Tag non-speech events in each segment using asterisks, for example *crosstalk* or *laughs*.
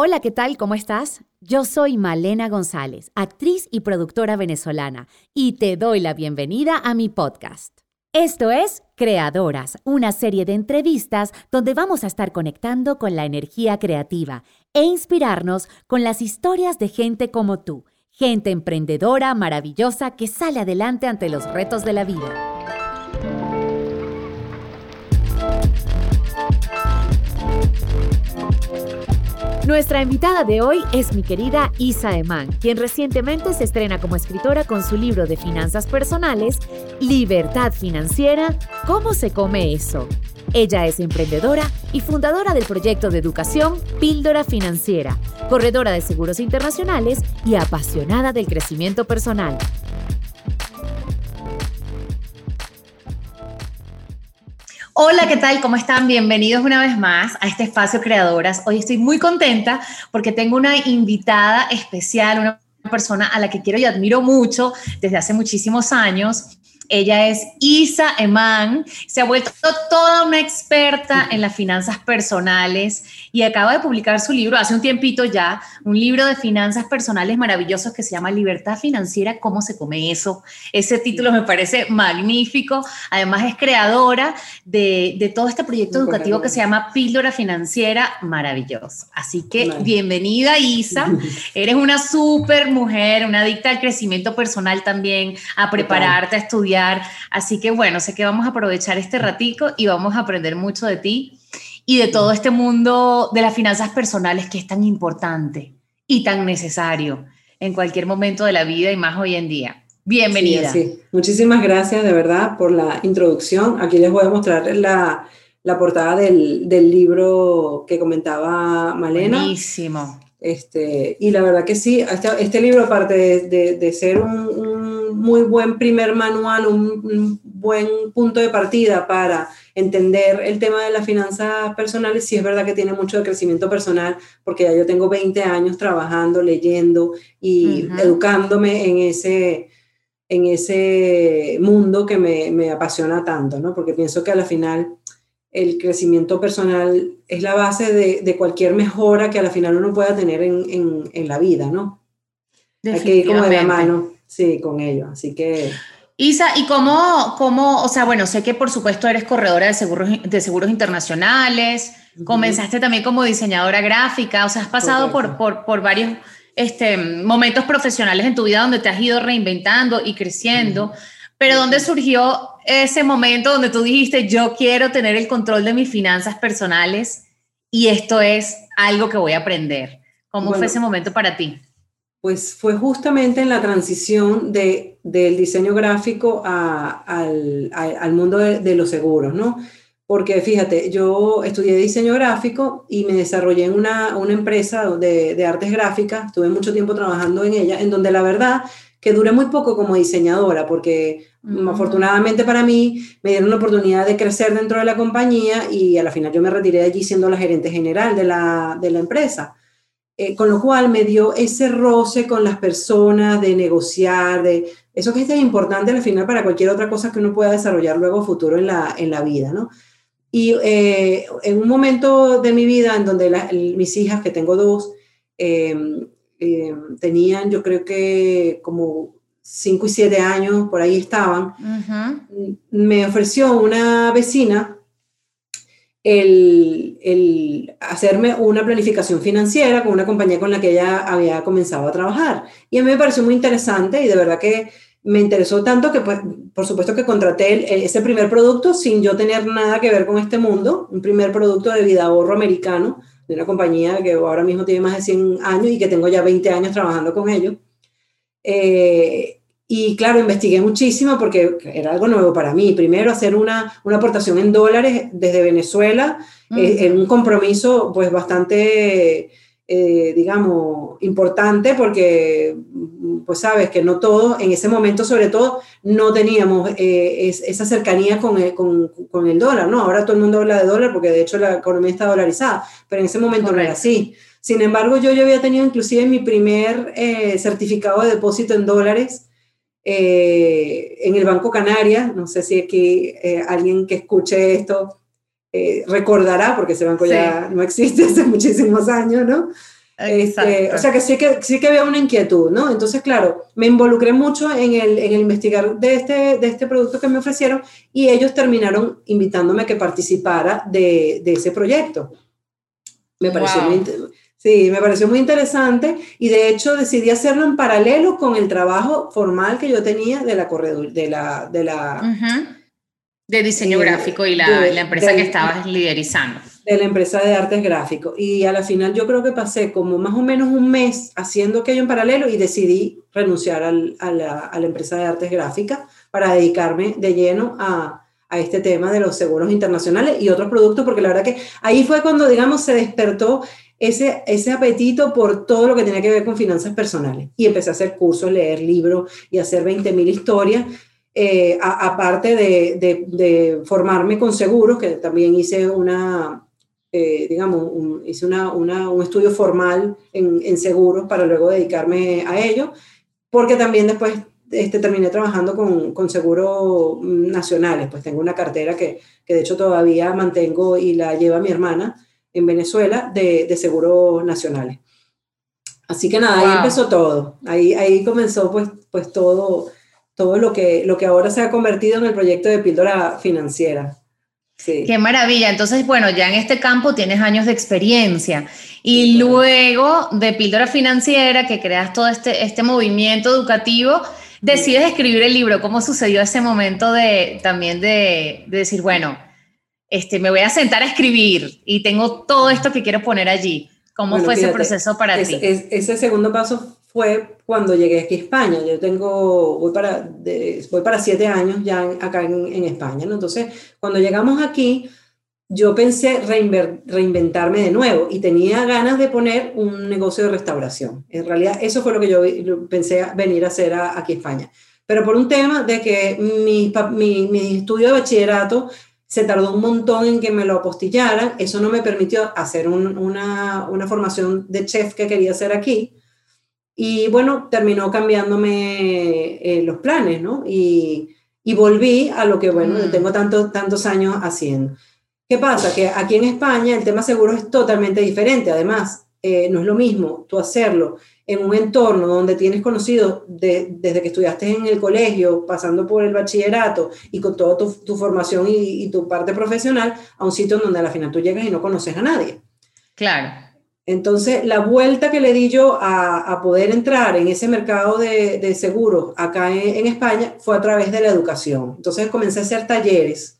Hola, ¿qué tal? ¿Cómo estás? Yo soy Malena González, actriz y productora venezolana, y te doy la bienvenida a mi podcast. Esto es Creadoras, una serie de entrevistas donde vamos a estar conectando con la energía creativa e inspirarnos con las historias de gente como tú, gente emprendedora, maravillosa, que sale adelante ante los retos de la vida. Nuestra invitada de hoy es mi querida Isa Eman, quien recientemente se estrena como escritora con su libro de finanzas personales, Libertad Financiera, ¿Cómo se come eso? Ella es emprendedora y fundadora del proyecto de educación Píldora Financiera, corredora de seguros internacionales y apasionada del crecimiento personal. Hola, ¿qué tal? ¿Cómo están? Bienvenidos una vez más a este espacio Creadoras. Hoy estoy muy contenta porque tengo una invitada especial, una persona a la que quiero y admiro mucho desde hace muchísimos años ella es Isa Eman, se ha vuelto toda una experta en las finanzas personales y acaba de publicar su libro hace un tiempito ya, un libro de finanzas personales maravillosos que se llama Libertad Financiera, ¿cómo se come eso? Ese título me parece magnífico. Además es creadora de, todo este proyecto educativo que se llama Píldora Financiera, maravilloso. Así que bienvenida Isa, *laughs* eres una súper mujer, una adicta al crecimiento personal también, a prepararte, a estudiar Así que bueno, sé que vamos a aprovechar este ratico y vamos a aprender mucho de ti y de todo este mundo de las finanzas personales que es tan importante y tan necesario en cualquier momento de la vida y más hoy en día. Bienvenida. Sí, Muchísimas gracias de verdad por la introducción. Aquí les voy a mostrar la, la portada del, del, libro que comentaba Malena. Buenísimo. Este, y la verdad que sí, este, este libro, aparte de, de, ser un muy buen primer manual, un, buen punto de partida para entender el tema de las finanzas personales. Sí es verdad que tiene mucho de crecimiento personal, porque ya yo tengo 20 años trabajando, leyendo y educándome en ese, en ese mundo que me, me, apasiona tanto, ¿no? Porque pienso que a la final el crecimiento personal es la base de, de cualquier mejora que a la final uno pueda tener en, en, en la vida, ¿no? Hay que ir como de la mano. Sí, con ello. Así que... Isa, ¿y cómo, cómo, o sea, bueno, sé que por supuesto eres corredora de seguros, de seguros internacionales, comenzaste también como diseñadora gráfica, o sea, has pasado por, por, por, varios este, momentos profesionales en tu vida donde te has ido reinventando y creciendo, pero ¿dónde surgió ese momento donde tú dijiste, yo quiero tener el control de mis finanzas personales y esto es algo que voy a aprender? ¿Cómo fue ese momento para ti? Pues fue justamente en la transición de, del diseño gráfico al, al, mundo de, los seguros, ¿no? Porque fíjate, yo estudié diseño gráfico y me desarrollé en una, una empresa de, de, artes gráficas, estuve mucho tiempo trabajando en ella, en donde la verdad que duré muy poco como diseñadora, porque mm. afortunadamente para mí me dieron la oportunidad de crecer dentro de la compañía y a la final yo me retiré de allí siendo la gerente general de la, de la empresa. Eh, con lo cual me dio ese roce con las personas de negociar, de eso que es tan importante al final para cualquier otra cosa que uno pueda desarrollar luego futuro en la, en la vida, ¿no? Y eh, en un momento de mi vida en donde mis hijas, que tengo dos, em, tenían yo creo que como 5 y 7 años, por ahí estaban, me ofreció una vecina el, hacerme una planificación financiera con una compañía con la que ella había comenzado a trabajar. Y a mí me pareció muy interesante y de verdad que me interesó tanto que, pues, por supuesto que contraté ese primer producto sin yo tener nada que ver con este mundo, un primer producto de vida ahorro americano, de una compañía que ahora mismo tiene más de 100 años y que tengo ya 20 años trabajando con ellos. Eh, y claro, investigué muchísimo porque era algo nuevo para mí. Primero, hacer una, una aportación en dólares desde Venezuela, eh, en un compromiso pues bastante, eh, digamos, importante porque, pues sabes que no todos, en ese momento sobre todo, no teníamos eh, esa cercanía con el, con, con el, dólar, ¿no? Ahora todo el mundo habla de dólar porque de hecho la economía está dolarizada, pero en ese momento no era así. Sin embargo, yo, yo había tenido inclusive mi primer certificado de depósito en dólares eh, en el Banco Canarias, no sé si aquí eh, alguien que escuche esto eh, recordará, porque ese banco ya no existe hace muchísimos años, ¿no? Este, o sea que sí, que sí que había una inquietud, ¿no? Entonces, claro, me involucré mucho en el, en el investigar de este, de este producto que me ofrecieron y ellos terminaron invitándome a que participara de, de ese proyecto. Me pareció, muy, sí, me pareció muy interesante y de hecho decidí hacerlo en paralelo con el trabajo formal que yo tenía de la corredor, de la... De, la, de diseño eh, gráfico y la, la empresa que estabas liderizando de la empresa de artes gráficos. Y a la final yo creo que pasé como más o menos un mes haciendo aquello en paralelo y decidí renunciar a, la, a, la, empresa de artes gráficas para dedicarme de lleno a, a, este tema de los seguros internacionales y otros productos, porque la verdad que ahí fue cuando, digamos, se despertó ese, ese apetito por todo lo que tenía que ver con finanzas personales. Y empecé a hacer cursos, leer libros y hacer 20.000 historias. Eh, aparte de, de, formarme con seguros, que también hice una, eh, digamos, hice una, un estudio formal en, en, seguros para luego dedicarme a ello, porque también después este, terminé trabajando con, con, seguros nacionales, pues tengo una cartera que, que, de hecho todavía mantengo y la lleva mi hermana en Venezuela de, de seguros nacionales. Así que nada, ahí empezó todo, ahí, ahí comenzó pues, pues todo, todo lo, que, lo que ahora se ha convertido en el proyecto de píldora financiera. Qué maravilla. Entonces, bueno, ya en este campo tienes años de experiencia. Y luego de Píldora Financiera, que creas todo este, este movimiento educativo, decides escribir el libro. ¿Cómo sucedió ese momento de también de, de, decir, bueno, este, me voy a sentar a escribir y tengo todo esto que quiero poner allí? ¿Cómo fue ese proceso para ti? ese segundo paso fue cuando llegué aquí a España. Yo tengo, voy para, voy para siete años ya acá en, España, ¿no? Entonces, cuando llegamos aquí, yo pensé reinventarme de nuevo y tenía ganas de poner un negocio de restauración. En realidad, eso fue lo que yo pensé venir a hacer aquí a España. Pero por un tema de que mi, mi, mi estudio de bachillerato se tardó un montón en que me lo apostillaran, eso no me permitió hacer una, una formación de chef que quería hacer aquí. Y bueno, terminó cambiándome eh, los planes, ¿no? Y, y, volví a lo que, bueno, mm. tengo tantos, tantos años haciendo. ¿Qué pasa? Que aquí en España el tema seguro es totalmente diferente. Además, eh, no es lo mismo tú hacerlo en un entorno donde tienes conocido desde que estudiaste en el colegio, pasando por el bachillerato y con toda tu, tu formación y, y, tu parte profesional, a un sitio donde a la final tú llegas y no conoces a nadie. Claro. Entonces, la vuelta que le di yo a, poder entrar en ese mercado de, seguros acá en, España fue a través de la educación. Entonces, comencé a hacer talleres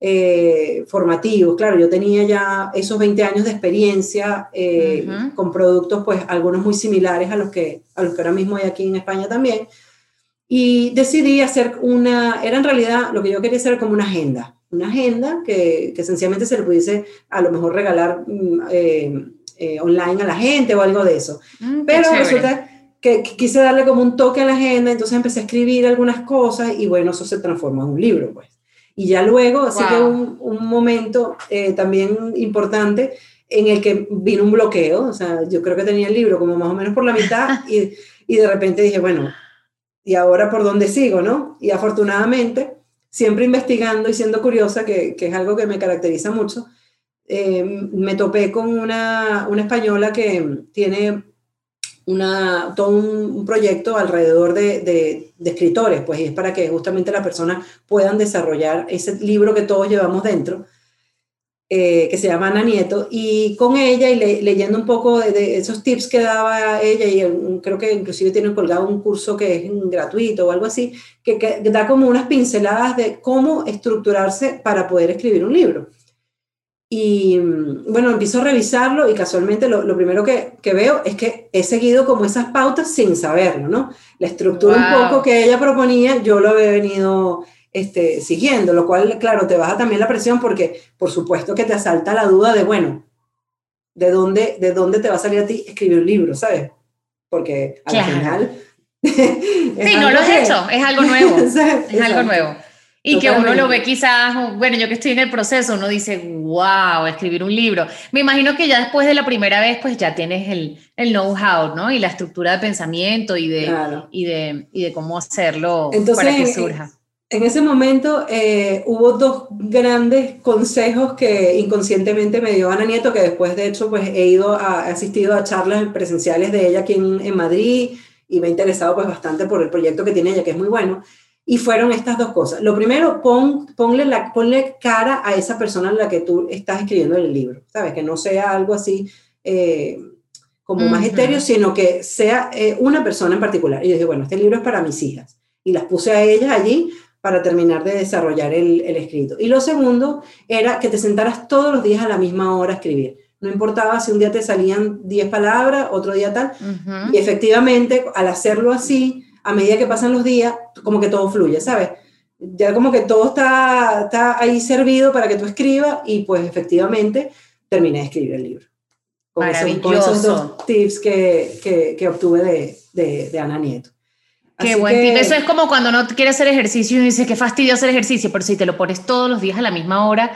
eh, formativos. Claro, yo tenía ya esos 20 años de experiencia eh, con productos, pues algunos muy similares a los, que, a los que ahora mismo hay aquí en España también. Y decidí hacer una, era en realidad lo que yo quería hacer como una agenda. Una agenda que, que sencillamente se le pudiese a lo mejor regalar. Mm, eh, eh, online a la gente o algo de eso. Mm, Pero resulta que, quise darle como un toque a la agenda, entonces empecé a escribir algunas cosas y bueno, eso se transforma en un libro, pues. Y ya luego, así que un, un momento eh, también importante en el que vino un bloqueo, o sea, yo creo que tenía el libro como más o menos por la mitad *laughs* y, y de repente dije, bueno, ¿y ahora por dónde sigo, no? Y afortunadamente, siempre investigando y siendo curiosa, que, que es algo que me caracteriza mucho, eh, me topé con una, una, española que tiene una, todo un, proyecto alrededor de, de, escritores, pues es para que justamente las personas puedan desarrollar ese libro que todos llevamos dentro, eh, que se llama Ana Nieto, y con ella y leyendo un poco de, esos tips que daba ella, y creo que inclusive tiene colgado un curso que es gratuito o algo así, que, que da como unas pinceladas de cómo estructurarse para poder escribir un libro. Y mm, bueno, empiezo a revisarlo y casualmente lo, lo primero que, que, veo es que he seguido como esas pautas sin saberlo, ¿no? La estructura un poco que ella proponía, yo lo he venido este, siguiendo, lo cual, claro, te baja también la presión porque, por supuesto, que te asalta la duda de, bueno, ¿de dónde, de dónde te va a salir a ti escribir un libro, ¿sabes? Porque al final... *laughs* sí, no lo has hecho, es algo nuevo. *laughs* es algo nuevo. Y que uno lo ve quizás, bueno, yo que estoy en el proceso, uno dice, wow, escribir un libro. Me imagino que ya después de la primera vez, pues ya tienes el, el know-how, ¿no? Y la estructura de pensamiento y de, y de, y de cómo hacerlo para que surja. En ese momento eh, hubo dos grandes consejos que inconscientemente me dio Ana Nieto, que después de hecho pues he ido a, he asistido a charlas presenciales de ella aquí en, Madrid y me he interesado pues bastante por el proyecto que tiene ella, que es muy bueno. Y fueron estas dos cosas. Lo primero, pon, ponle, la, ponle cara a esa persona a la que tú estás escribiendo el libro, ¿sabes? Que no sea algo así eh, como más etéreo, sino que sea eh, una persona en particular. Y yo dije, bueno, este libro es para mis hijas. Y las puse a ellas allí para terminar de desarrollar el, escrito. Y lo segundo era que te sentaras todos los días a la misma hora a escribir. No importaba si un día te salían 10 palabras, otro día tal. Y efectivamente, al hacerlo así, a medida que pasan los días, como que todo fluye, ¿sabes? Ya como que todo está, está ahí servido para que tú escribas y pues efectivamente terminé de escribir el libro. Con, esos, dos tips que, que, que obtuve de, de, de Ana Nieto. Qué buen tip. Eso es como cuando no quieres hacer ejercicio y dices, qué fastidio hacer ejercicio, pero si te lo pones todos los días a la misma hora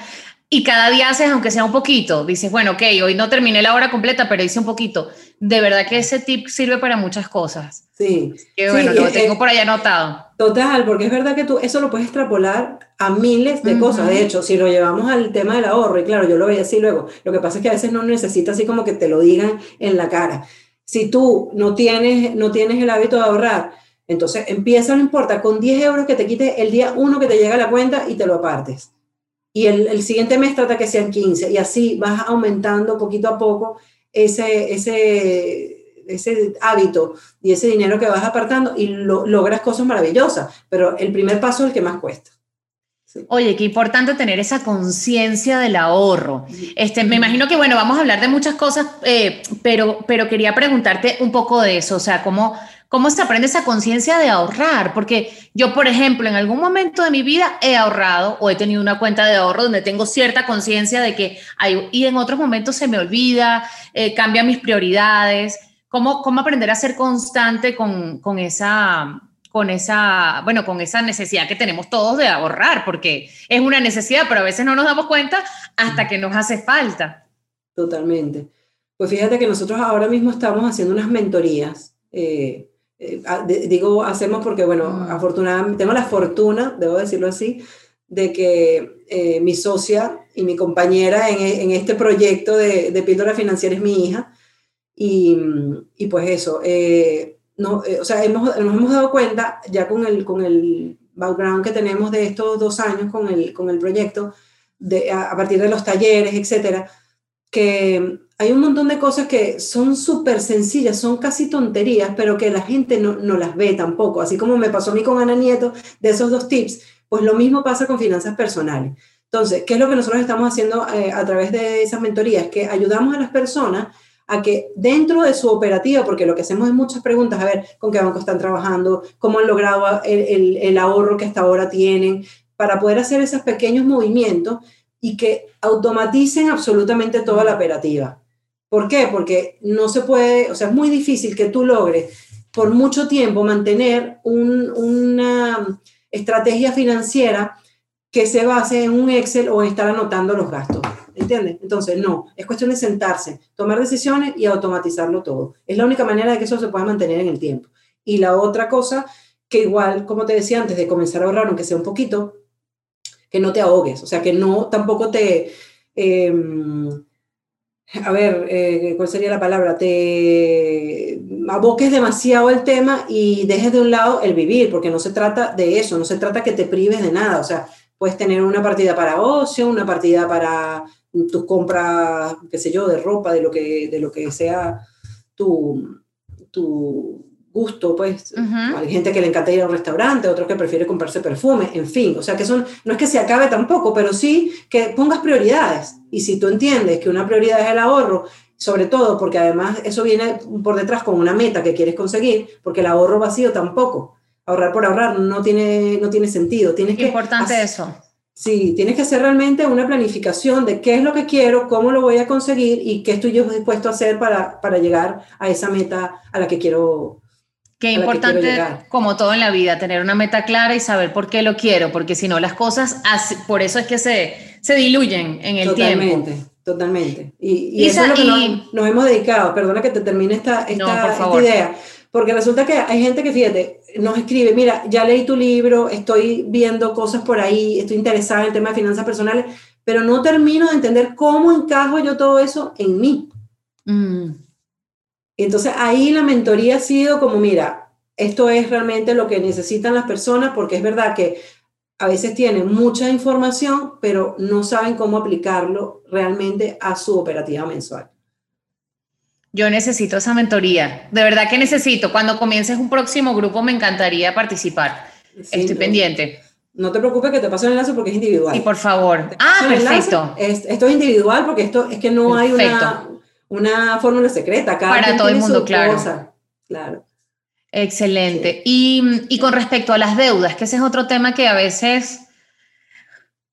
y cada día haces, aunque sea un poquito, dices, bueno, ok, hoy no terminé la hora completa, pero hice un poquito. De verdad que ese tip sirve para muchas cosas. Sí. Qué bueno, lo tengo por ahí anotado. Total, porque es verdad que tú eso lo puedes extrapolar a miles de cosas. De hecho, si lo llevamos al tema del ahorro, y claro, yo lo veía así luego, lo que pasa es que a veces no necesitas así como que te lo digan en la cara. Si tú no tienes, no tienes el hábito de ahorrar, entonces empieza, no importa, con 10 euros que te quite el día uno que te llega a la cuenta y te lo apartes. Y el, el siguiente mes trata que sean 15 y así vas aumentando poquito a poco ese, ese, ese hábito y ese dinero que vas apartando y logras cosas maravillosas, pero el primer paso es el que más cuesta. Oye, qué importante tener esa conciencia del ahorro. Este, me imagino que, bueno, vamos a hablar de muchas cosas, eh, pero, pero quería preguntarte un poco de eso, o sea, cómo, ¿Cómo se aprende esa conciencia de ahorrar? Porque yo, por ejemplo, en algún momento de mi vida he ahorrado o he tenido una cuenta de ahorro donde tengo cierta conciencia de que hay, y en otros momentos se me olvida, eh, cambia mis prioridades. ¿Cómo, ¿Cómo aprender a ser constante con, con esa, con esa, bueno, con esa necesidad que tenemos todos de ahorrar, porque es una necesidad, pero a veces no nos damos cuenta hasta que nos hace falta. Totalmente. Pues fíjate que nosotros ahora mismo estamos haciendo unas mentorías eh, eh, digo hacemos porque, bueno, ah. afortunadamente, tengo la fortuna, debo decirlo así, de que eh, mi socia y mi compañera en, este proyecto de, de, píldora financiera es mi hija. Y, y pues eso, eh, no, o sea, hemos, nos hemos dado cuenta ya con el, con el background que tenemos de estos dos años con el, con el proyecto, de, a, a partir de los talleres, etcétera, que hay un montón de cosas que son súper sencillas, son casi tonterías, pero que la gente no, no, las ve tampoco. Así como me pasó a mí con Ana Nieto de esos dos tips, pues lo mismo pasa con finanzas personales. Entonces, ¿qué es lo que nosotros estamos haciendo eh, a través de esas mentorías? Que ayudamos a las personas a que dentro de su operativa, porque lo que hacemos es muchas preguntas, a ver con qué banco están trabajando, cómo han logrado el, el, el ahorro que hasta ahora tienen, para poder hacer esos pequeños movimientos y que automaticen absolutamente toda la operativa. ¿Por qué? Porque no se puede, o sea, es muy difícil que tú logres por mucho tiempo mantener una estrategia financiera que se base en un Excel o en estar anotando los gastos. ¿Entiendes? Entonces, no, es cuestión de sentarse, tomar decisiones y automatizarlo todo. Es la única manera de que eso se pueda mantener en el tiempo. Y la otra cosa, que igual, como te decía antes de comenzar a ahorrar, aunque sea un poquito, que no te ahogues, o sea, que no tampoco te... Em, *laughs* a ver, eh, ¿cuál sería la palabra? Te aboques demasiado el tema y dejes de un lado el vivir, porque no se trata de eso, no se trata que te prives de nada, o sea, puedes tener una partida para ocio, una partida para tus compras, qué sé yo, de ropa, de lo que, de lo que sea tu, tu gusto, pues. Hay gente que le encanta ir a un restaurante, otros que prefiere comprarse perfume, en fin. O sea, que son, no es que se acabe tampoco, pero sí que pongas prioridades. Y si tú entiendes que una prioridad es el ahorro, sobre todo porque además eso viene por detrás con una meta que quieres conseguir, porque el ahorro vacío tampoco. Ahorrar por ahorrar no tiene, no tiene sentido. Tienes Qué importante eso. Sí, tienes que hacer realmente una planificación de qué es lo que quiero, cómo lo voy a conseguir y qué estoy yo dispuesto a hacer para, para llegar a esa meta a la que quiero, Qué importante, como todo en la vida, tener una meta clara y saber por qué lo quiero, porque si no las cosas, por eso es que se, se diluyen en el tiempo. Totalmente, totalmente. Y, y, eso es lo que nos, hemos dedicado. Perdona que te termine esta, esta, idea, Porque resulta que hay gente que, fíjate, nos escribe, mira, ya leí tu libro, estoy viendo cosas por ahí, estoy interesada en el tema de finanzas personales, pero no termino de entender cómo encajo yo todo eso en mí. Mm. Entonces ahí la mentoría ha sido como, mira, esto es realmente lo que necesitan las personas, porque es verdad que a veces tienen mucha información, pero no saben cómo aplicarlo realmente a su operativa mensual. Yo necesito esa mentoría, de verdad que necesito. Cuando comiences un próximo grupo me encantaría participar. Estoy pendiente. No te preocupes que te paso el enlace porque es individual. Y por favor. Ah, perfecto. esto es individual porque esto es que no hay una, una fórmula secreta. Para todo el mundo, claro. Claro. Excelente. Y, y, con respecto a las deudas, que ese es otro tema que a veces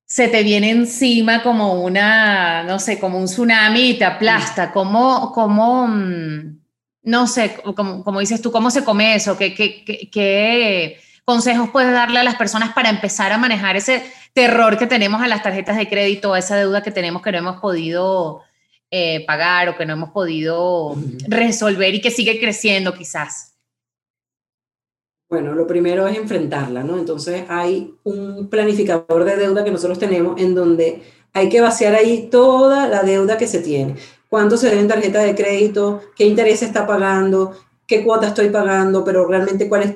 se te viene encima como una, no sé, como un tsunami y te aplasta. ¿Cómo, cómo mm, no sé, como, como, dices tú, cómo se come eso? ¿Qué, qué, qué consejos puedes darle a las personas para empezar a manejar ese terror que tenemos a las tarjetas de crédito, esa deuda que tenemos que no hemos podido eh, pagar o que no hemos podido resolver y que sigue creciendo quizás? Bueno, lo primero es enfrentarla, ¿no? Entonces hay un planificador de deuda que nosotros tenemos en donde hay que vaciar ahí toda la deuda que se tiene. Cuánto se debe en tarjeta de crédito, qué interés está pagando, qué cuota estoy pagando, pero realmente cuál es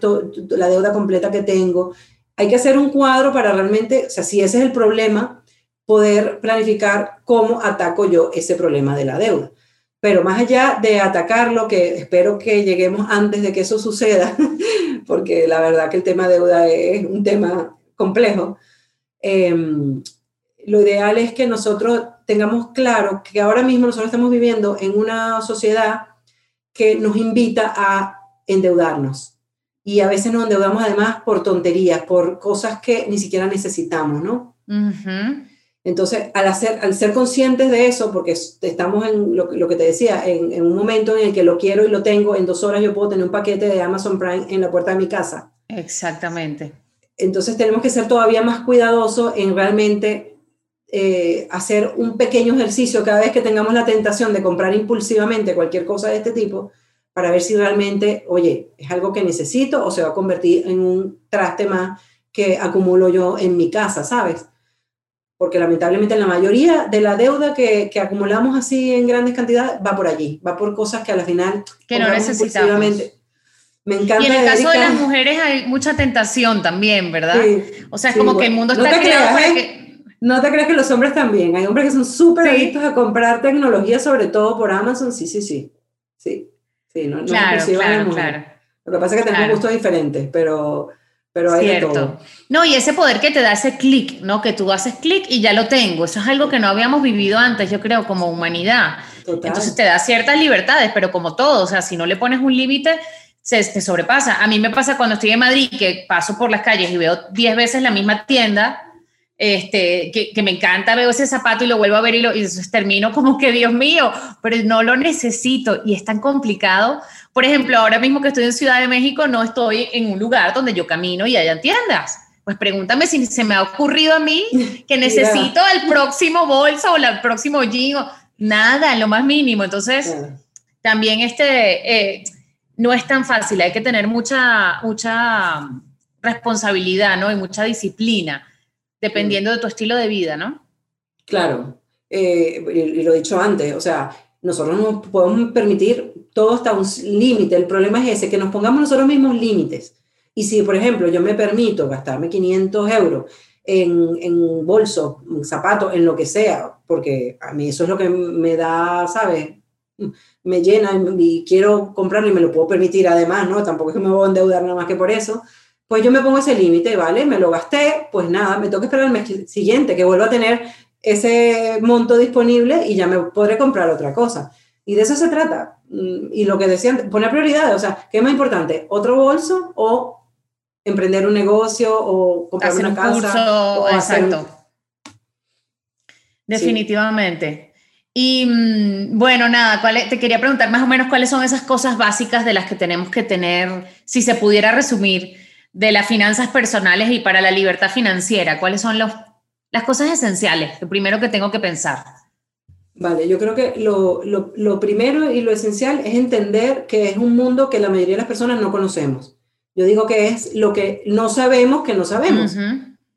la deuda completa que tengo. Hay que hacer un cuadro para realmente, o sea, si ese es el problema, poder planificar cómo ataco yo ese problema de la deuda. Pero más allá de atacarlo, que espero que lleguemos antes de que eso suceda, *laughs* porque la verdad que el tema deuda es un tema complejo, em, lo ideal es que nosotros tengamos claro que ahora mismo nosotros estamos viviendo en una sociedad que nos invita a endeudarnos. Y a veces nos endeudamos además por tonterías, por cosas que ni siquiera necesitamos, ¿no? Entonces, al, hacer, al ser conscientes de eso, porque estamos en lo, que te decía, en, en, un momento en el que lo quiero y lo tengo, en dos horas yo puedo tener un paquete de Amazon Prime en la puerta de mi casa. Exactamente. Entonces tenemos que ser todavía más cuidadosos en realmente eh, hacer un pequeño ejercicio cada vez que tengamos la tentación de comprar impulsivamente cualquier cosa de este tipo, para ver si realmente, oye, es algo que necesito o se va a convertir en un traste más que acumulo yo en mi casa, ¿sabes? Porque lamentablemente la mayoría de la deuda que, que acumulamos así en grandes cantidades va por allí, va por cosas que al final... Que no necesitamos. Me encanta. Y en el caso de las mujeres hay mucha tentación también, ¿verdad? o sea, es como que el mundo está creado para ¿eh? que no te creas que los hombres también. Hay hombres que son súper adictos a comprar tecnología, sobre todo por Amazon. Sí, sí, sí. Sí, sí, no, claro, claro, claro. Lo que pasa es que tenemos gustos diferentes, pero, pero hay Cierto. todo. No, y ese poder que te da ese clic, ¿no? Que tú haces clic y ya lo tengo. Eso es algo que no habíamos vivido antes, yo creo, como humanidad. Entonces te da ciertas libertades, pero como todo, o sea, si no le pones un límite, se te sobrepasa. A mí me pasa cuando estoy en Madrid, que paso por las calles y veo 10 veces la misma tienda este, que, me encanta, veo ese zapato y lo vuelvo a ver y, lo, y termino como que, Dios mío, pero no lo necesito y es tan complicado. Por ejemplo, ahora mismo que estoy en Ciudad de México, no estoy en un lugar donde yo camino y hayan tiendas. Pues pregúntame si se me ha ocurrido a mí que *laughs* necesito el próximo bolso o el próximo jean, nada, en lo más mínimo. Entonces, también este, eh, no es tan fácil, hay que tener mucha, mucha responsabilidad, ¿no? Y mucha disciplina dependiendo de tu estilo de vida, ¿no? Claro, eh, y, lo he dicho antes, o sea, nosotros nos podemos permitir todo hasta un límite, el problema es ese, que nos pongamos nosotros mismos límites. Y si, por ejemplo, yo me permito gastarme 500 euros en, en bolso, en zapatos, en lo que sea, porque a mí eso es lo que me da, ¿sabes? Me llena y quiero comprarlo y me lo puedo permitir además, ¿no? Tampoco es que me voy a endeudar nada más que por eso pues yo me pongo ese límite, ¿vale? Me lo gasté, pues nada, me toca esperar el mes siguiente que vuelva a tener ese monto disponible y ya me podré comprar otra cosa. Y de eso se trata. Mm, y lo que decían, poner prioridades, o sea, ¿qué es más importante? ¿Otro bolso o emprender un negocio o comprar una casa? o exacto. Definitivamente. Y mm, bueno, nada, te quería preguntar más o menos cuáles son esas cosas básicas de las que tenemos que tener, si se pudiera resumir, de las finanzas personales y para la libertad financiera? ¿Cuáles son los, las cosas esenciales? Lo primero que tengo que pensar. Vale, yo creo que lo, lo, lo, primero y lo esencial es entender que es un mundo que la mayoría de las personas no conocemos. Yo digo que es lo que no sabemos que no sabemos.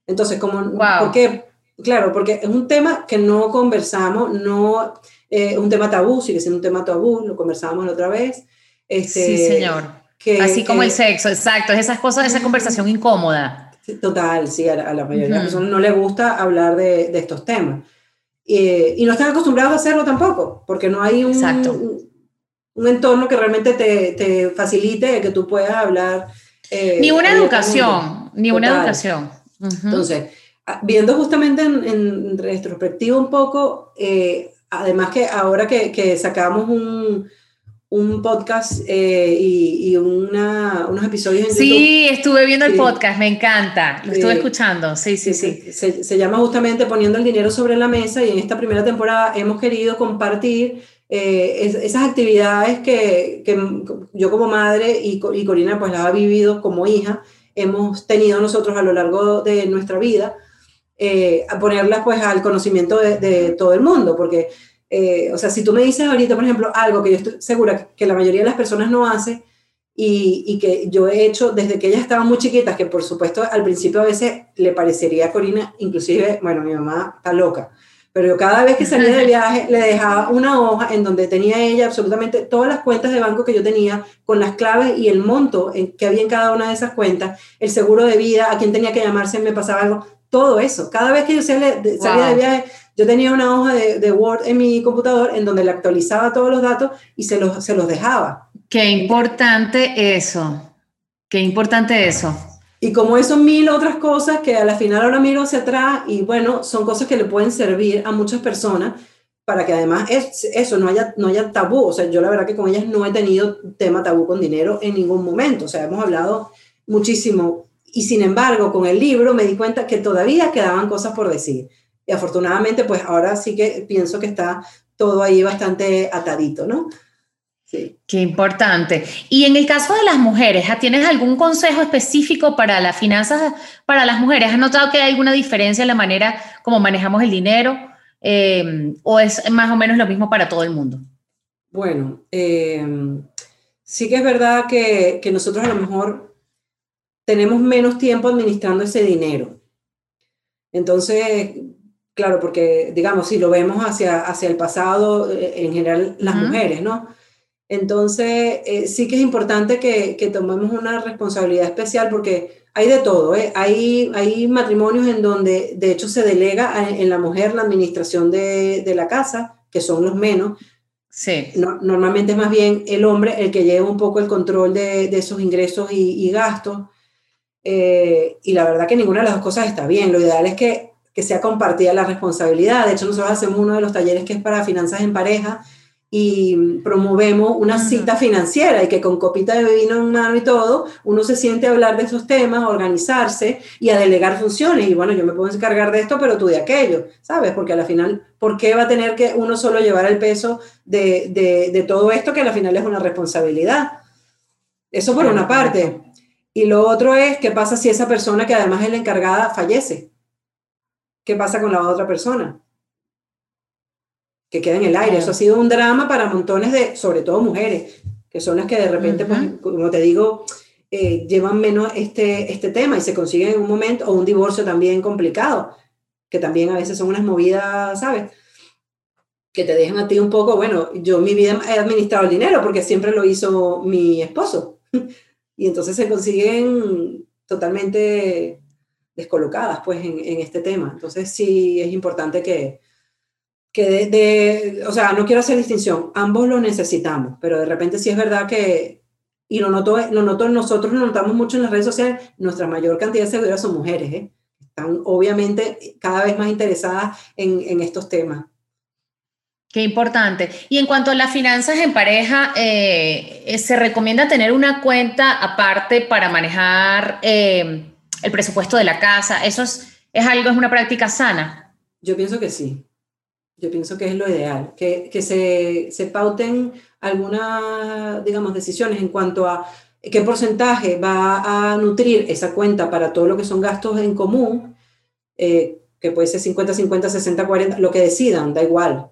Entonces, como, wow. porque, claro, porque es un tema que no conversamos, no eh, un tema tabú, sigue siendo un tema tabú, lo conversábamos la otra vez. Este, sí, señor. Que, Así como el sexo, exacto, esas cosas, esa conversación incómoda. Total, sí, a la, mayoría de las personas no les gusta hablar de, de estos temas. Eh, y no están acostumbrados a hacerlo tampoco, porque no hay un, un, entorno que realmente te, te, facilite que tú puedas hablar. Eh, ni una educación, ni una educación. Entonces, viendo justamente en, en retrospectiva un poco, eh, además que ahora que, que sacamos un, un podcast eh, y, y una, unos episodios en sí, estuve viendo el podcast, me encanta, lo estuve escuchando, sí, sí, sí. Se, se, llama justamente Poniendo el dinero sobre la mesa y en esta primera temporada hemos querido compartir eh, esas actividades que, que, yo como madre y, y Corina pues las ha vivido como hija, hemos tenido nosotros a lo largo de nuestra vida, eh, a ponerlas pues al conocimiento de, de todo el mundo, porque eh, o sea, si tú me dices ahorita, por ejemplo, algo que yo estoy segura que la mayoría de las personas no hace y, y, que yo he hecho desde que ellas estaban muy chiquitas, que por supuesto al principio a veces le parecería a Corina, inclusive, bueno, mi mamá está loca, pero yo cada vez que salía de *laughs* viaje le dejaba una hoja en donde tenía ella absolutamente todas las cuentas de banco que yo tenía, con las claves y el monto que había en cada una de esas cuentas, el seguro de vida, a quién tenía que llamarse, me pasaba algo, todo eso. Cada vez que yo salía salía de viaje, yo tenía una hoja de, Word en mi computador en donde le actualizaba todos los datos y se los, se los dejaba. Qué importante eso. Qué importante eso. Y como eso, mil otras cosas que a la final ahora miro hacia atrás y bueno, son cosas que le pueden servir a muchas personas para que además es, eso no haya, no haya tabú. O sea, yo la verdad que con ellas no he tenido tema tabú con dinero en ningún momento. O sea, hemos hablado muchísimo. Y sin embargo, con el libro me di cuenta que todavía quedaban cosas por decir. Y afortunadamente, pues ahora sí que pienso que está todo ahí bastante atadito, ¿no? Sí. Qué importante. Y en el caso de las mujeres, ¿tienes algún consejo específico para las finanzas para las mujeres? ¿Has notado que hay alguna diferencia en la manera como manejamos el dinero? Eh, ¿O es más o menos lo mismo para todo el mundo? Bueno, eh, sí que es verdad que, que nosotros a lo mejor tenemos menos tiempo administrando ese dinero. Entonces, Claro, porque, digamos, si lo vemos hacia, hacia el pasado, eh, en general, las mujeres, ¿no? Entonces, eh, sí que es importante que, que, tomemos una responsabilidad especial porque hay de todo, ¿eh? Hay, hay matrimonios en donde, de hecho, se delega en la mujer la administración de, de la casa, que son los menos. Sí. No, normalmente es más bien el hombre el que lleva un poco el control de, de esos ingresos y, y gastos. Eh, y la verdad que ninguna de las dos cosas está bien. Lo ideal es que que sea compartida la responsabilidad. De hecho, nosotros hacemos uno de los talleres que es para finanzas en pareja y promovemos una cita financiera y que con copita de vino en mano y todo, uno se siente a hablar de esos temas, a organizarse y a delegar funciones. Y bueno, yo me puedo encargar de esto, pero tú de aquello, ¿sabes? Porque al final, ¿por qué va a tener que uno solo llevar el peso de, de, de todo esto que al final es una responsabilidad? Eso por una parte. Y lo otro es, ¿qué pasa si esa persona que además es la encargada fallece? ¿Qué pasa con la otra persona? Que queda en el aire. Eso ha sido un drama para montones de, sobre todo mujeres, que son las que de repente, pues, como te digo, eh, llevan menos este, este tema y se consiguen en un momento, o un divorcio también complicado, que también a veces son unas movidas, ¿sabes? Que te dejan a ti un poco, bueno, yo en mi vida he administrado el dinero porque siempre lo hizo mi esposo. *laughs* y entonces se consiguen totalmente descolocadas pues en, en, este tema. Entonces sí es importante que, que de, o sea, no quiero hacer distinción, ambos lo necesitamos, pero de repente sí es verdad que, y lo noto, lo noto nosotros lo notamos mucho en las redes sociales, nuestra mayor cantidad de seguidoras son mujeres, ¿eh? están obviamente cada vez más interesadas en, en estos temas. Qué importante. Y en cuanto a las finanzas en pareja, eh, ¿se recomienda tener una cuenta aparte para manejar eh, el presupuesto de la casa, ¿eso es, algo, es una práctica sana? Yo pienso que sí. Yo pienso que es lo ideal, que, que se, se pauten algunas, digamos, decisiones en cuanto a qué porcentaje va a nutrir esa cuenta para todo lo que son gastos en común, eh, que puede ser 50, 50, 60, 40, lo que decidan, da igual.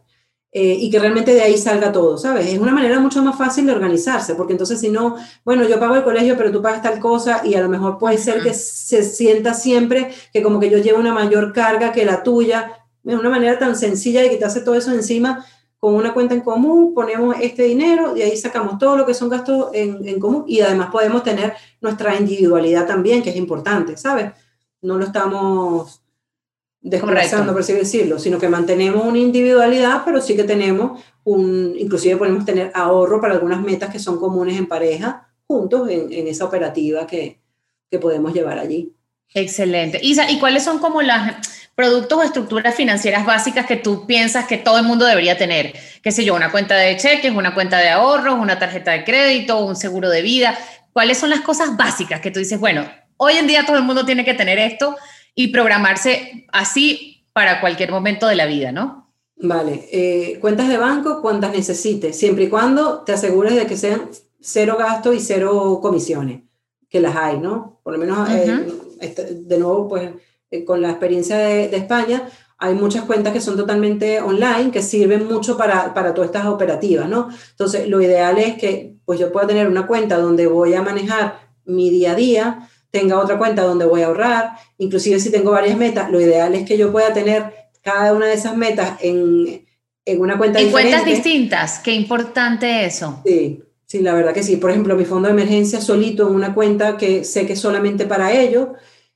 Eh, y que realmente de ahí salga todo, ¿sabes? Es una manera mucho más fácil de organizarse, porque entonces si no, bueno, yo pago el colegio, pero tú pagas tal cosa y a lo mejor puede ser que se sienta siempre que como que yo llevo una mayor carga que la tuya, es una manera tan sencilla de quitarse todo eso encima con una cuenta en común, ponemos este dinero y ahí sacamos todo lo que son gastos en, en común y además podemos tener nuestra individualidad también, que es importante, ¿sabes? No lo estamos desplazando, por así decirlo, sino que mantenemos una individualidad, pero sí que tenemos un, inclusive podemos tener ahorro para algunas metas que son comunes en pareja, juntos en, en esa operativa que, que, podemos llevar allí. Excelente. Isa, ¿y cuáles son como los productos o estructuras financieras básicas que tú piensas que todo el mundo debería tener? ¿Qué sé yo? Una cuenta de cheques, una cuenta de ahorros, una tarjeta de crédito, un seguro de vida. ¿Cuáles son las cosas básicas que tú dices, bueno, hoy en día todo el mundo tiene que tener esto y programarse así para cualquier momento de la vida, ¿no? Vale, eh, cuentas de banco, cuantas necesites, siempre y cuando te asegures de que sean cero gastos y cero comisiones, que las hay, ¿no? Por lo menos, eh, de nuevo, pues eh, con la experiencia de, de, España, hay muchas cuentas que son totalmente online, que sirven mucho para, para todas estas operativas, ¿no? Entonces, lo ideal es que pues yo pueda tener una cuenta donde voy a manejar mi día a día, tenga otra cuenta donde voy a ahorrar, inclusive si tengo varias metas, lo ideal es que yo pueda tener cada una de esas metas en, en una cuenta en cuentas distintas, qué importante eso. Sí, sí, la verdad que sí. Por ejemplo, mi fondo de emergencia solito en una cuenta que sé que es solamente para ello,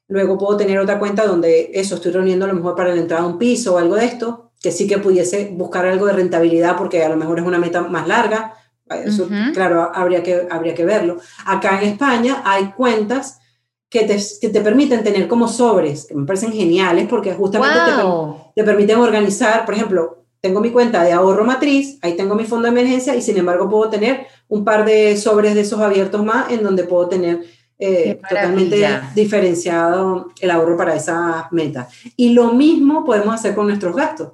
luego puedo tener otra cuenta donde eso, estoy reuniendo a lo mejor para la entrada a un piso o algo de esto, que sí que pudiese buscar algo de rentabilidad porque a lo mejor es una meta más larga, eso, claro, habría que, habría que verlo. Acá en España hay cuentas que te, que te, permiten tener como sobres, que me parecen geniales porque justamente te, te, permiten organizar, por ejemplo, tengo mi cuenta de ahorro matriz, ahí tengo mi fondo de emergencia y sin embargo puedo tener un par de sobres de esos abiertos más en donde puedo tener eh, totalmente diferenciado el ahorro para esas metas. Y lo mismo podemos hacer con nuestros gastos.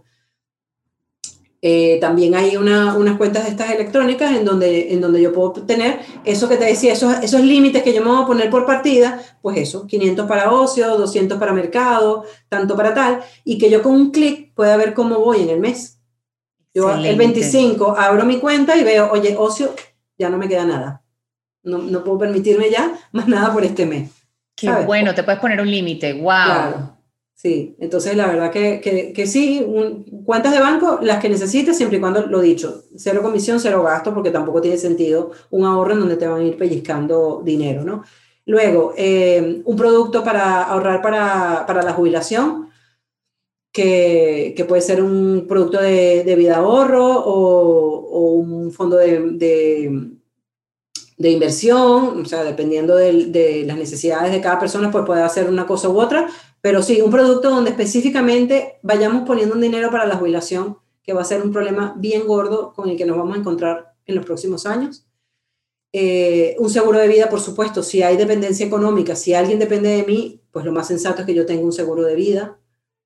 Eh, también hay una, unas cuentas de estas electrónicas en donde, en donde yo puedo tener eso que te decía, esos, esos límites que yo me voy a poner por partida, pues eso, 500 para ocio, 200 para mercado, tanto para tal, y que yo con un clic pueda ver cómo voy en el mes. Yo el 25 abro mi cuenta y veo, oye, ocio, ya no me queda nada. No, no puedo permitirme ya más nada por este mes. Qué bueno, te puedes poner un límite, wow. Claro. Sí, entonces la verdad que, que, sí, cuentas de banco, las que necesites, siempre y cuando, lo dicho, cero comisión, cero gasto, porque tampoco tiene sentido un ahorro en donde te van a ir pellizcando dinero, ¿no? Luego, eh, un producto para ahorrar para, para la jubilación, que, que, puede ser un producto de, de vida ahorro o, o un fondo de, de, de, inversión, o sea, dependiendo de, de, las necesidades de cada persona, pues puede hacer una cosa u otra, pero sí, un producto donde específicamente vayamos poniendo un dinero para la jubilación, que va a ser un problema bien gordo con el que nos vamos a encontrar en los próximos años. Eh, un seguro de vida, por supuesto, si hay dependencia económica, si alguien depende de mí, pues lo más sensato es que yo tenga un seguro de vida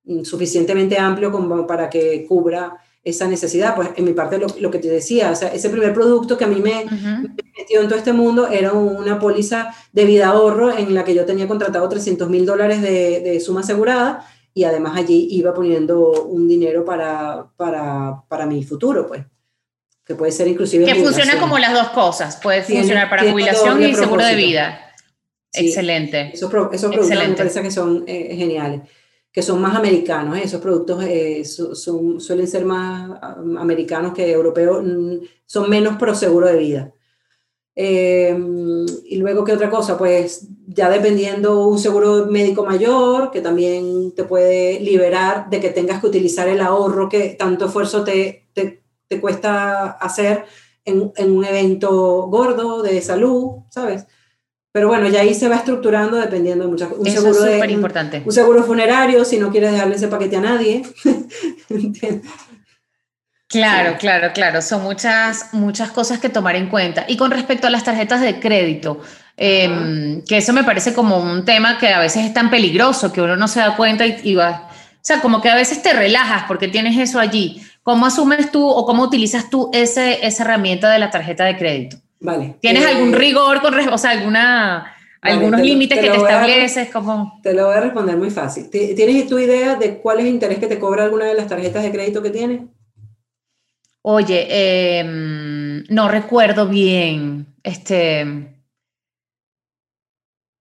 mm, suficientemente amplio como para que cubra esa necesidad. Pues en mi parte lo, lo que te decía, o sea, ese primer producto que a mí me, uh -huh. me, metió en todo este mundo era una póliza de vida ahorro en la que yo tenía contratado 300 mil dólares de, de, suma asegurada y además allí iba poniendo un dinero para, para, para mi futuro, pues. Que puede ser inclusive... Que funciona como las dos cosas, puede tiene, funcionar para jubilación y seguro de vida. Sí, Excelente. Esos, esos productos Excelente. me parece que son eh, geniales que son más americanos, ¿eh? esos productos eh, suelen ser más americanos que europeos, mm, son menos pro seguro de vida. Eh, y luego, ¿qué otra cosa? Pues ya dependiendo un seguro médico mayor, que también te puede liberar de que tengas que utilizar el ahorro que tanto esfuerzo te, te, te cuesta hacer en, en, un evento gordo de salud, ¿sabes? Pero bueno, ya ahí se va estructurando dependiendo de muchas un Eso seguro es de, importante. Un, seguro funerario, si no quieres dejarle ese paquete a nadie. *laughs* claro, sí. claro, claro. Son muchas, muchas cosas que tomar en cuenta. Y con respecto a las tarjetas de crédito, eh, que eso me parece como un tema que a veces es tan peligroso que uno no se da cuenta y, y va. O sea, como que a veces te relajas porque tienes eso allí. ¿Cómo asumes tú o cómo utilizas tú ese, esa herramienta de la tarjeta de crédito? Vale. ¿Tienes eh, algún rigor, con, o sea, alguna, vale, algunos límites que te estableces? como... Te lo voy a responder muy fácil. ¿Tienes tu idea de cuál es el interés que te cobra alguna de las tarjetas de crédito que tienes? Oye, em, no recuerdo bien, este,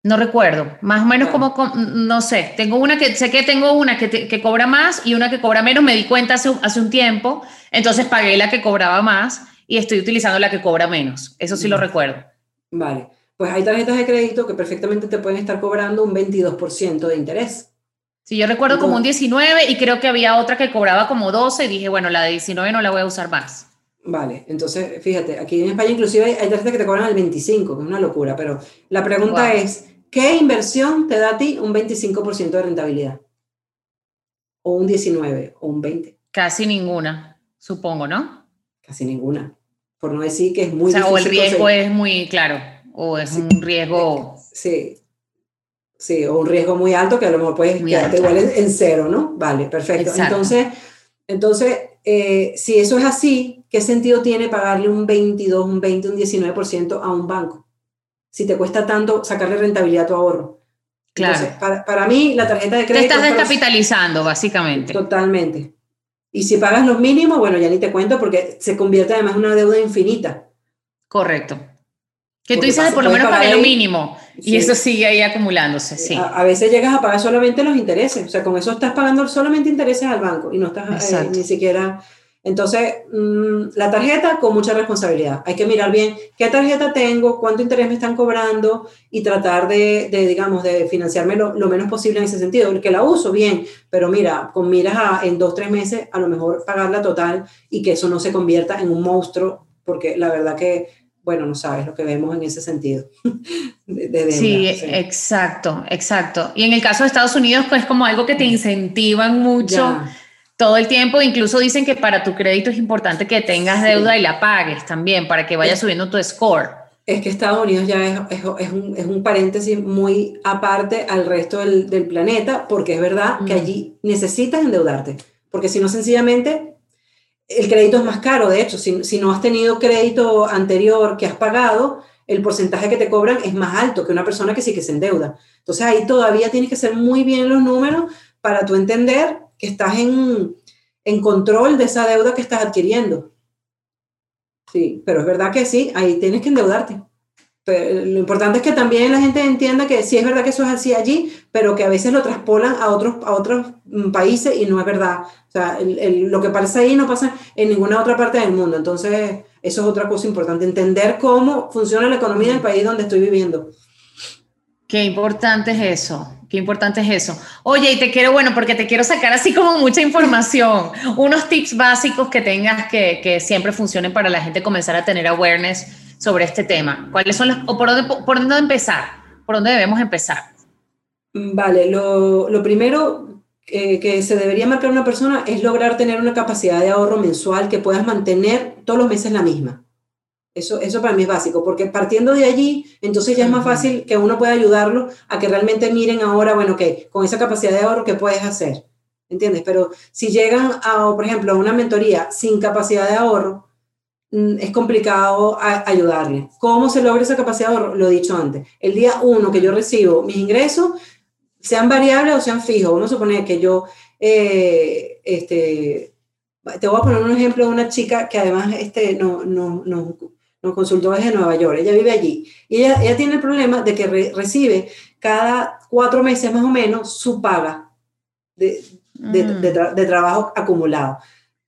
no recuerdo, más o menos como, no sé, tengo una que, sé que tengo una que, cobra más y una que cobra menos, me di cuenta hace, hace, un tiempo, entonces pagué la que cobraba más y estoy utilizando la que cobra menos, eso sí lo recuerdo. Vale, pues hay tarjetas de crédito que perfectamente te pueden estar cobrando un 22% de interés. Sí, yo recuerdo como un 19 y creo que había otra que cobraba como 12 y dije, bueno, la de 19 no la voy a usar más. Vale, entonces fíjate, aquí en España inclusive hay, tarjetas que te cobran el 25, que es una locura, pero la pregunta es, ¿qué inversión te da a ti un 25% de rentabilidad? O un 19 o un 20. Casi ninguna, supongo, ¿no? Casi ninguna. Por no decir que es muy... O sea, o el riesgo es muy claro, o es un riesgo... Sí, sí, o un riesgo muy alto que a lo mejor puedes quedarte igual en, cero, ¿no? Vale, perfecto. Entonces, entonces eh, si eso es así, ¿qué sentido tiene pagarle un 22, un 20, un 19% a un banco? Si te cuesta tanto sacarle rentabilidad a tu ahorro. Claro. para, para, mí, la tarjeta de crédito. Te estás descapitalizando, básicamente. Totalmente. Y si pagas los mínimos, bueno, ya ni te cuento porque se convierte además en una deuda infinita. Correcto. Que tú dices, por lo menos pagué lo mínimo y eso sigue ahí acumulándose, sí. A, veces llegas a pagar solamente los intereses, o sea, con eso estás pagando solamente intereses al banco y no estás eh, ni siquiera... Entonces, mm, la tarjeta con mucha responsabilidad. Hay que mirar bien qué tarjeta tengo, cuánto interés me están cobrando y tratar de, digamos, de financiarme lo, menos posible en ese sentido. El que la uso, bien, pero mira, con miras a, en dos, tres meses, a lo mejor pagarla total y que eso no se convierta en un monstruo, porque la verdad que bueno, no sabes lo que vemos en ese sentido. *laughs* sí, exacto, exacto. Y en el caso de Estados Unidos, pues como algo que te incentivan mucho todo el tiempo, incluso dicen que para tu crédito es importante que tengas deuda y la pagues también, para que vaya subiendo tu score. Es que Estados Unidos ya es, es, un, es un, paréntesis muy aparte al resto del, del planeta, porque es verdad que allí necesitas endeudarte, porque si no, sencillamente el crédito es más caro, de hecho, si, no has tenido crédito anterior que has pagado, el porcentaje que te cobran es más alto que una persona que sí que se endeuda. Entonces ahí todavía tienes que hacer muy bien los números para tú entender que estás en, en control de esa deuda que estás adquiriendo. Sí, pero es verdad que sí, ahí tienes que endeudarte lo importante es que también la gente entienda que sí es verdad que eso es así allí, pero que a veces lo traspolan a otros, a otros mm, países y no es verdad. O sea, lo que pasa ahí no pasa en ninguna otra parte del mundo. Entonces, eso es otra cosa importante, entender cómo funciona la economía del país donde estoy viviendo. Qué importante es eso. Qué importante es eso. Oye, y te quiero, bueno, porque te quiero sacar así como mucha información, unos tips básicos que tengas que, que siempre funcionen para la gente comenzar a tener awareness sobre este tema? ¿Cuáles son las, o por dónde, por dónde empezar? ¿Por dónde debemos empezar? Vale, lo, lo primero que, que, se debería marcar una persona es lograr tener una capacidad de ahorro mensual que puedas mantener todos los meses la misma. Eso, eso para mí es básico, porque partiendo de allí, entonces ya es más fácil que uno pueda ayudarlo a que realmente miren ahora, bueno, que con esa capacidad de ahorro, ¿qué puedes hacer? ¿Entiendes? Pero si llegan a, por ejemplo, a una mentoría sin capacidad de ahorro, Mm, es complicado ayudarle. ¿Cómo se logra esa capacidad? Lo he dicho antes. El día uno que yo recibo mis ingresos, sean variables o sean fijos, uno supone que yo, eh, este, te voy a poner un ejemplo de una chica que además este, no, no, no, nos consultó desde Nueva York, ella vive allí, y ella, ella tiene el problema de que recibe cada cuatro meses más o menos su paga de, de, de, de trabajo acumulado.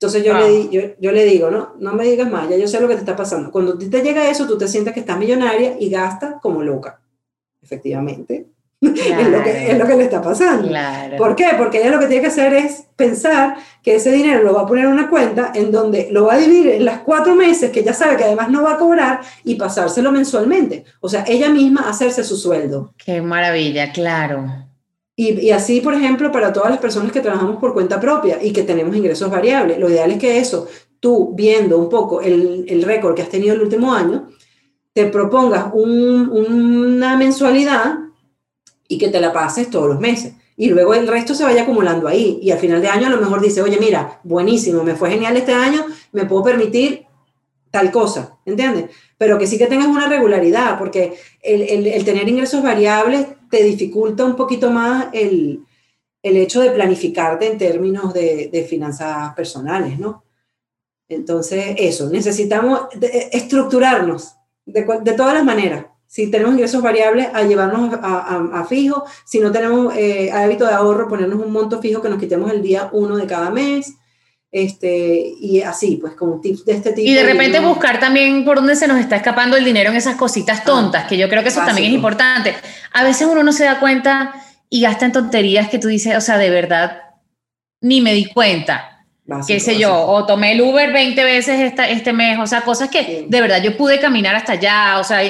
Entonces yo, le, yo, yo, le digo, no, no me digas más, ya yo sé lo que te está pasando. Cuando te llega eso, tú te sientes que estás millonaria y gastas como loca. Efectivamente. *laughs* es, lo que, es, lo que, le está pasando. ¿Por qué? Porque ella lo que tiene que hacer es pensar que ese dinero lo va a poner en una cuenta en donde lo va a dividir en las cuatro meses que ya sabe que además no va a cobrar y pasárselo mensualmente. O sea, ella misma hacerse su sueldo. Qué maravilla, claro. Y, así, por ejemplo, para todas las personas que trabajamos por cuenta propia y que tenemos ingresos variables, lo ideal es que eso, tú viendo un poco el, el récord que has tenido el último año, te propongas una mensualidad y que te la pases todos los meses. Y luego el resto se vaya acumulando ahí. Y al final de año a lo mejor dice, oye, mira, buenísimo, me fue genial este año, me puedo permitir tal cosa, ¿entiendes? Pero que sí que tengas una regularidad, porque el, el, tener ingresos variables te dificulta un poquito más el, el hecho de planificarte en términos de, de, finanzas personales, ¿no? Entonces, eso, necesitamos estructurarnos de, de todas las maneras si tenemos ingresos variables, a llevarnos a, fijo. Si no tenemos eh, hábito de ahorro, ponernos un monto fijo que nos quitemos el día uno de cada mes. Este, y así, pues con tips de este tipo. Y de repente buscar también por dónde se nos está escapando el dinero en esas cositas tontas, que yo creo que eso también es importante. A veces uno no se da cuenta y gasta en tonterías que tú dices, o sea, de verdad, ni me di cuenta. qué sé yo, o tomé el Uber 20 veces esta, este mes, o sea, cosas que de verdad yo pude caminar hasta allá, o sea,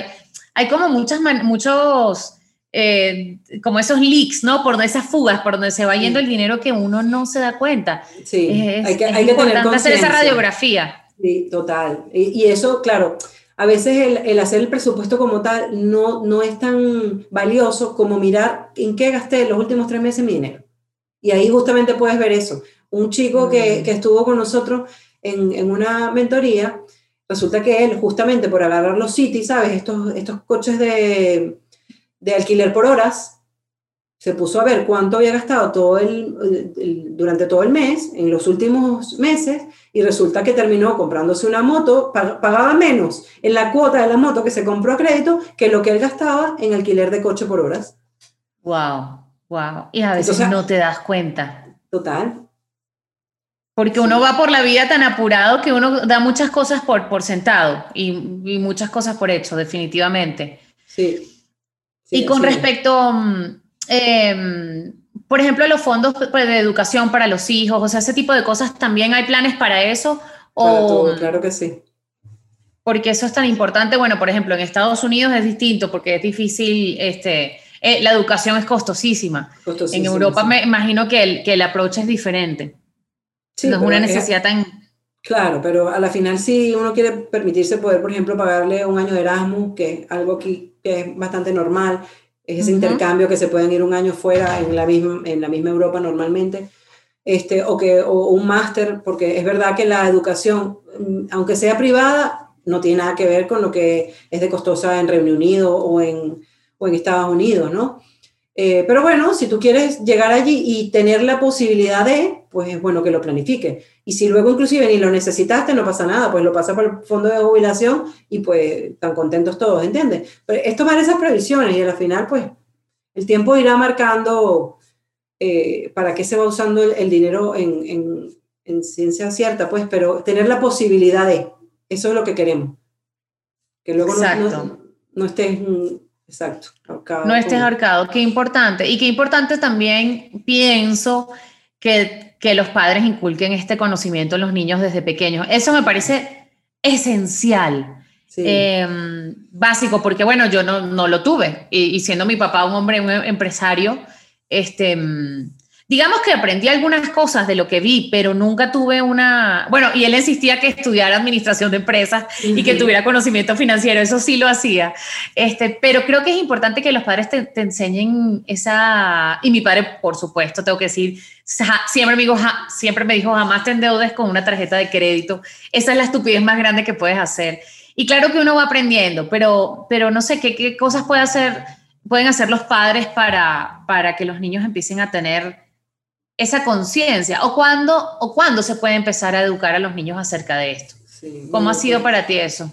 hay como muchas, muchos, eh, como esos leaks, ¿no? Por esas fugas, por donde se va yendo el dinero que uno no se da cuenta. Sí, hay que, hay que tener hacer esa radiografía. Sí, total. Y, eso, claro, a veces el, hacer el presupuesto como tal no, no es tan valioso como mirar en qué gasté los últimos tres meses mi dinero. Y ahí justamente puedes ver eso. Un chico que, mm. que estuvo con nosotros en, en una mentoría, resulta que él, justamente por agarrar los cities, ¿sabes? Estos, estos coches de, de alquiler por horas, se puso a ver cuánto había gastado todo el, durante todo el mes, en los últimos meses, y resulta que terminó comprándose una moto, pagaba menos en la cuota de la moto que se compró a crédito que lo que él gastaba en alquiler de coche por horas. Wow, wow. Y a veces no te das cuenta. Total. Porque uno va por la vida tan apurado que uno da muchas cosas por, por sentado y, muchas cosas por hecho, definitivamente. Sí. y con respecto, mm, em, por ejemplo, los fondos pues, de educación para los hijos, o sea, ese tipo de cosas, ¿también hay planes para eso? o, claro que sí. Porque eso es tan importante. Bueno, por ejemplo, en Estados Unidos es distinto porque es difícil, este, eh, la educación es costosísima. en Europa me imagino que el, que el approach es diferente no es una necesidad tan... Claro, pero a la final si uno quiere permitirse poder, por ejemplo, pagarle un año de Erasmus, que es algo aquí que es bastante normal, es ese intercambio que se pueden ir un año fuera en la misma, en la misma Europa normalmente, este, o, que, o un máster, porque es verdad que la educación, mm, aunque sea privada, no tiene nada que ver con lo que es de costosa en Reino Unido o en, o en Estados Unidos, ¿no? Eh, pero bueno, si tú quieres llegar allí y tener la posibilidad de, pues es bueno que lo planifique. Y si luego inclusive ni lo necesitaste, no pasa nada, pues lo pasa por el fondo de jubilación y pues tan contentos todos, ¿entiendes? Pero es tomar esas previsiones y al final, pues el tiempo irá marcando eh, para qué se va usando el, dinero en, en, en, ciencia cierta, pues, pero tener la posibilidad de, eso es lo que queremos. Que luego no, no, no estés Exacto. no estés ahorcado. Qué importante. Y qué importante también pienso que, que los padres inculquen este conocimiento en los niños desde pequeños. Eso me parece esencial. Em, básico, porque bueno, yo no, no lo tuve. Y, y, siendo mi papá un hombre, un empresario, este digamos que aprendí algunas cosas de lo que vi, pero nunca tuve una, bueno, y él insistía que estudiara administración de empresas y que tuviera conocimiento financiero, eso sí lo hacía, este, pero creo que es importante que los padres te, enseñen esa, y mi padre, por supuesto, tengo que decir, siempre me, dijo, siempre me dijo, jamás te endeudes con una tarjeta de crédito, esa es la estupidez más grande que puedes hacer. Y claro que uno va aprendiendo, pero, pero no sé qué, qué cosas puede hacer, pueden hacer los padres para, para que los niños empiecen a tener esa conciencia? ¿O cuándo, ¿O cuándo se puede empezar a educar a los niños acerca de esto? ¿Cómo ha sido para ti eso?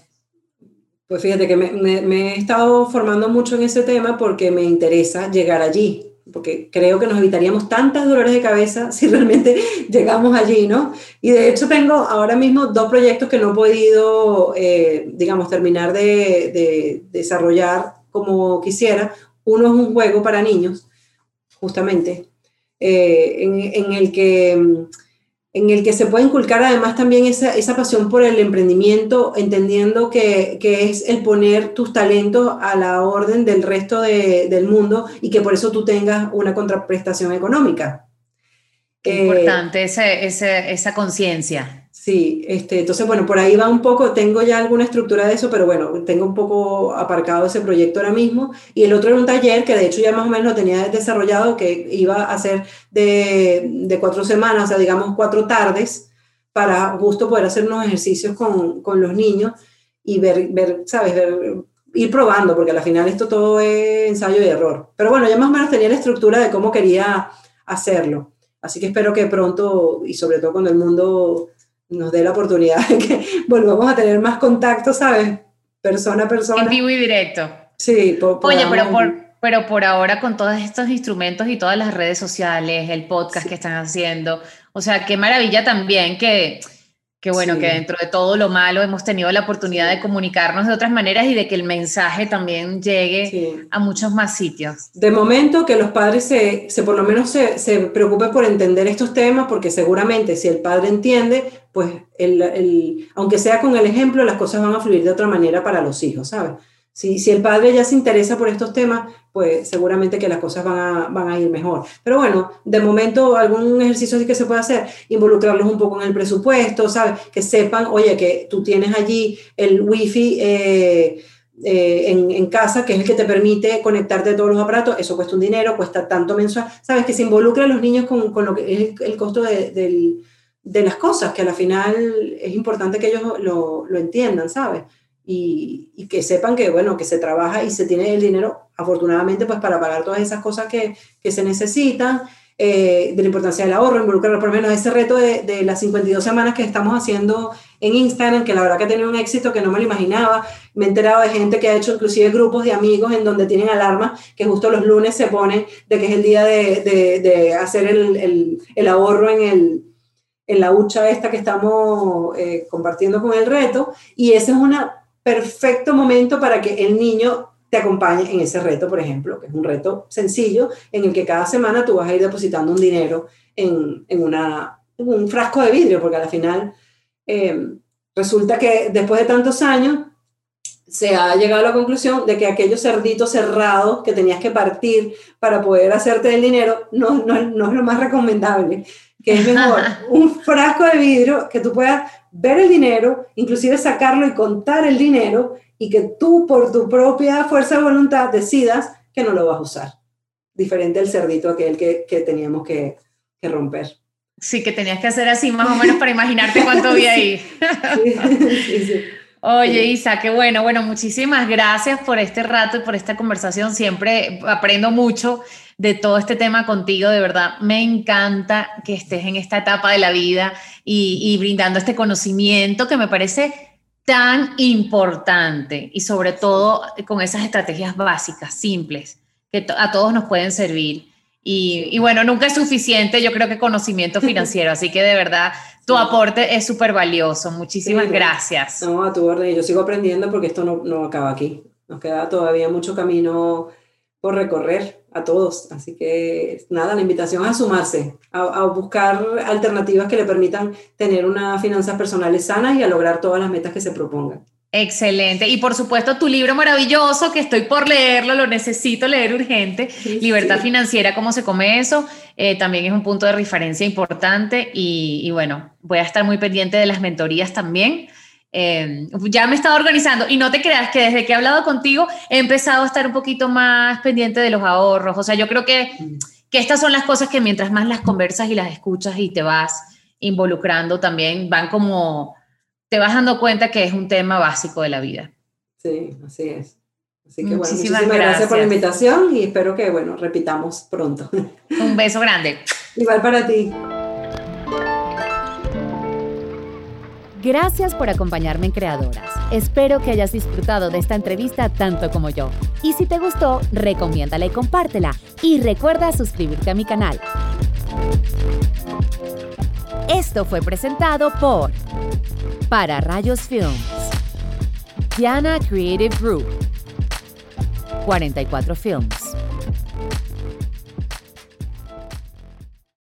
Pues fíjate que me, he estado formando mucho en ese tema porque me interesa llegar allí, porque creo que nos evitaríamos tantas dolores de cabeza *laughs* si realmente llegamos allí, ¿no? Y de hecho tengo ahora mismo dos proyectos que no he podido, eh, digamos, terminar de, de desarrollar como quisiera. Uno es un juego para niños, justamente, eh, en, el que, en el que se puede inculcar además también esa, esa pasión por el emprendimiento, entendiendo que, que, es el poner tus talentos a la orden del resto de, del mundo y que por eso tú tengas una contraprestación económica. Qué importante ese, ese, esa conciencia. Sí, este, entonces, bueno, por ahí va un poco, tengo ya alguna estructura de eso, pero bueno, tengo un poco aparcado ese proyecto ahora mismo. Y el otro era un taller que de hecho ya más o menos lo tenía desarrollado, que iba a ser de, de cuatro semanas, o sea, digamos cuatro tardes, para justo poder hacer unos ejercicios con, con los niños y ver, ver, ¿sabes? Ver, ir probando, porque al final esto todo es ensayo y error. Pero bueno, ya más o menos tenía la estructura de cómo quería hacerlo. Así que espero que pronto, y sobre todo cuando el mundo nos dé la oportunidad de que volvamos a tener más contacto, ¿sabes? Persona a persona. En vivo y directo. Sí, Oye, pero por, pero por ahora con todos estos instrumentos y todas las redes sociales, el podcast que están haciendo, o sea, qué maravilla también que, que bueno, que dentro de todo lo malo hemos tenido la oportunidad de comunicarnos de otras maneras y de que el mensaje también llegue a muchos más sitios. De momento que los padres se, se por lo menos se, se, preocupen por entender estos temas, porque seguramente si el padre entiende, pues el, el, aunque sea con el ejemplo, las cosas van a fluir de otra manera para los hijos, ¿sabes? Si, si el padre ya se interesa por estos temas, pues seguramente que las cosas van a, van a ir mejor. Pero bueno, de momento algún ejercicio así que se puede hacer, involucrarlos un poco en el presupuesto, ¿sabes? Que sepan, oye, que tú tienes allí el wifi eh, eh, en, en, casa, que es el que te permite conectarte todos los aparatos, eso cuesta un dinero, cuesta tanto mensual, ¿sabes? Que se involucren los niños con, con lo que es el, costo de, de, las cosas, que al final es importante que ellos lo, lo entiendan, ¿sabes? Y, que sepan que, bueno, que se trabaja y se tiene el dinero, afortunadamente, pues para pagar todas esas cosas que, que se necesitan, eh, de la importancia del ahorro, involucrar por lo menos ese reto de, de, las 52 semanas que estamos haciendo en Instagram, que la verdad que ha tenido un éxito que no me lo imaginaba. Me he enterado de gente que ha hecho inclusive grupos de amigos en donde tienen alarmas que justo los lunes se ponen de que es el día de, de, de hacer el, el, el ahorro en el en la hucha esta que estamos eh, compartiendo con el reto, y esa es una perfecto momento para que el niño te acompañe en ese reto, por ejemplo, que es un reto sencillo en el que cada semana tú vas a ir depositando un dinero en, en, una, un frasco de vidrio, porque al final eh, resulta que después de tantos años se ha llegado a la conclusión de que aquellos cerditos cerrados que tenías que partir para poder hacerte el dinero no, no, no es lo más recomendable, que es mejor *laughs* un frasco de vidrio que tú puedas ver el dinero, inclusive sacarlo y contar el dinero y que tú por tu propia fuerza de voluntad decidas que no lo vas a usar. Diferente al cerdito aquel que, que teníamos que, que, romper. Sí, que tenías que hacer así más o menos para imaginarte cuánto *laughs* había ahí. *laughs* sí, sí, Oye, Isa, qué bueno. Bueno, muchísimas gracias por este rato y por esta conversación. Siempre aprendo mucho de todo este tema contigo. De verdad, me encanta que estés en esta etapa de la vida y, brindando este conocimiento que me parece tan importante y sobre todo con esas estrategias básicas, simples, que a todos nos pueden servir. Y, bueno, nunca es suficiente, yo creo que conocimiento financiero, así que de verdad tu aporte es súper valioso. Muchísimas gracias. No, a tu orden, yo sigo aprendiendo porque esto no, no acaba aquí. Nos queda todavía mucho camino por recorrer a todos. Así que nada, la invitación es a sumarse, a, buscar alternativas que le permitan tener unas finanzas personales sanas y a lograr todas las metas que se propongan. Excelente. Y por supuesto, tu libro maravilloso, que estoy por leerlo, lo necesito leer urgente, Libertad Financiera, ¿cómo se come eso? Eh, también es un punto de referencia importante y, bueno, voy a estar muy pendiente de las mentorías también. Eh, ya me he estado organizando y no te creas que desde que he hablado contigo he empezado a estar un poquito más pendiente de los ahorros. O sea, yo creo que, que estas son las cosas que mientras más las conversas y las escuchas y te vas involucrando también, van como, te vas dando cuenta que es un tema básico de la vida. Sí, así es. Así que muchísimas bueno, muchísimas gracias. por la invitación y espero que, bueno, repitamos pronto. *laughs* Un beso grande. Igual para ti. Gracias por acompañarme en Creadoras. Espero que hayas disfrutado de esta entrevista tanto como yo. Y si te gustó, recomiéndala y compártela. Y recuerda suscribirte a mi canal. Esto fue presentado por Para Rayos Films, Diana Creative Group, 44 Films.